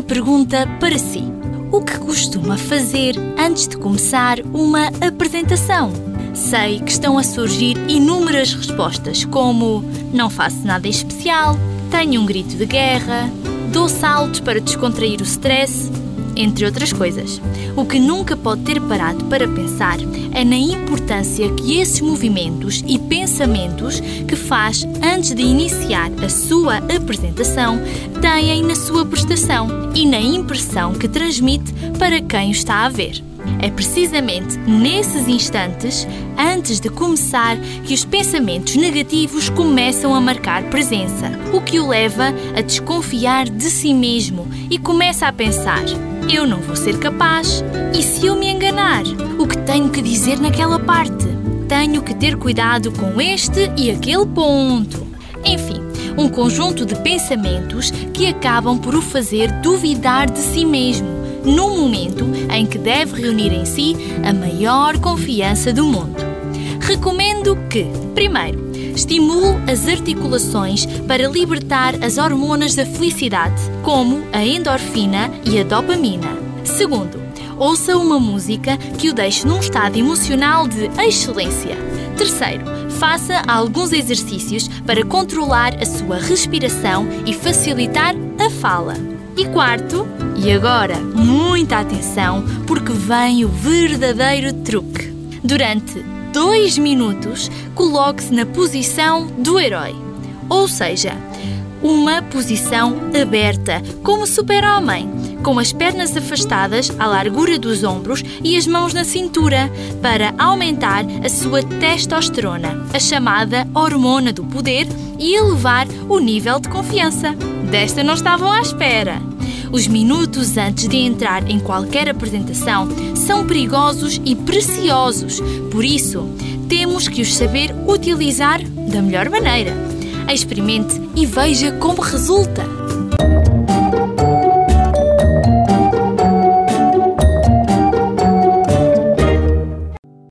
pergunta para si: O que costuma fazer antes de começar uma apresentação? Sei que estão a surgir inúmeras respostas, como não faço nada especial, tenho um grito de guerra, dou saltos para descontrair o stress, entre outras coisas. O que nunca pode ter parado para pensar é na importância que esses movimentos e pensamentos que faz antes de iniciar a sua apresentação têm na sua prestação e na impressão que transmite para quem o está a ver. É precisamente nesses instantes, antes de começar, que os pensamentos negativos começam a marcar presença, o que o leva a desconfiar de si mesmo e começa a pensar: eu não vou ser capaz. E se eu me enganar? O que tenho que dizer naquela parte? Tenho que ter cuidado com este e aquele ponto. Enfim, um conjunto de pensamentos que acabam por o fazer duvidar de si mesmo, no momento em que deve reunir em si a maior confiança do mundo. Recomendo que, primeiro, Estimule as articulações para libertar as hormonas da felicidade, como a endorfina e a dopamina. Segundo, ouça uma música que o deixe num estado emocional de excelência. Terceiro, faça alguns exercícios para controlar a sua respiração e facilitar a fala. E quarto, e agora muita atenção, porque vem o verdadeiro truque. Durante dois minutos, coloque-se na posição do herói. Ou seja, uma posição aberta, como super-homem, com as pernas afastadas à largura dos ombros e as mãos na cintura, para aumentar a sua testosterona, a chamada hormona do poder, e elevar o nível de confiança. Desta não estavam à espera. Os minutos antes de entrar em qualquer apresentação são perigosos e preciosos, por isso, temos que os saber utilizar da melhor maneira. Experimente e veja como resulta.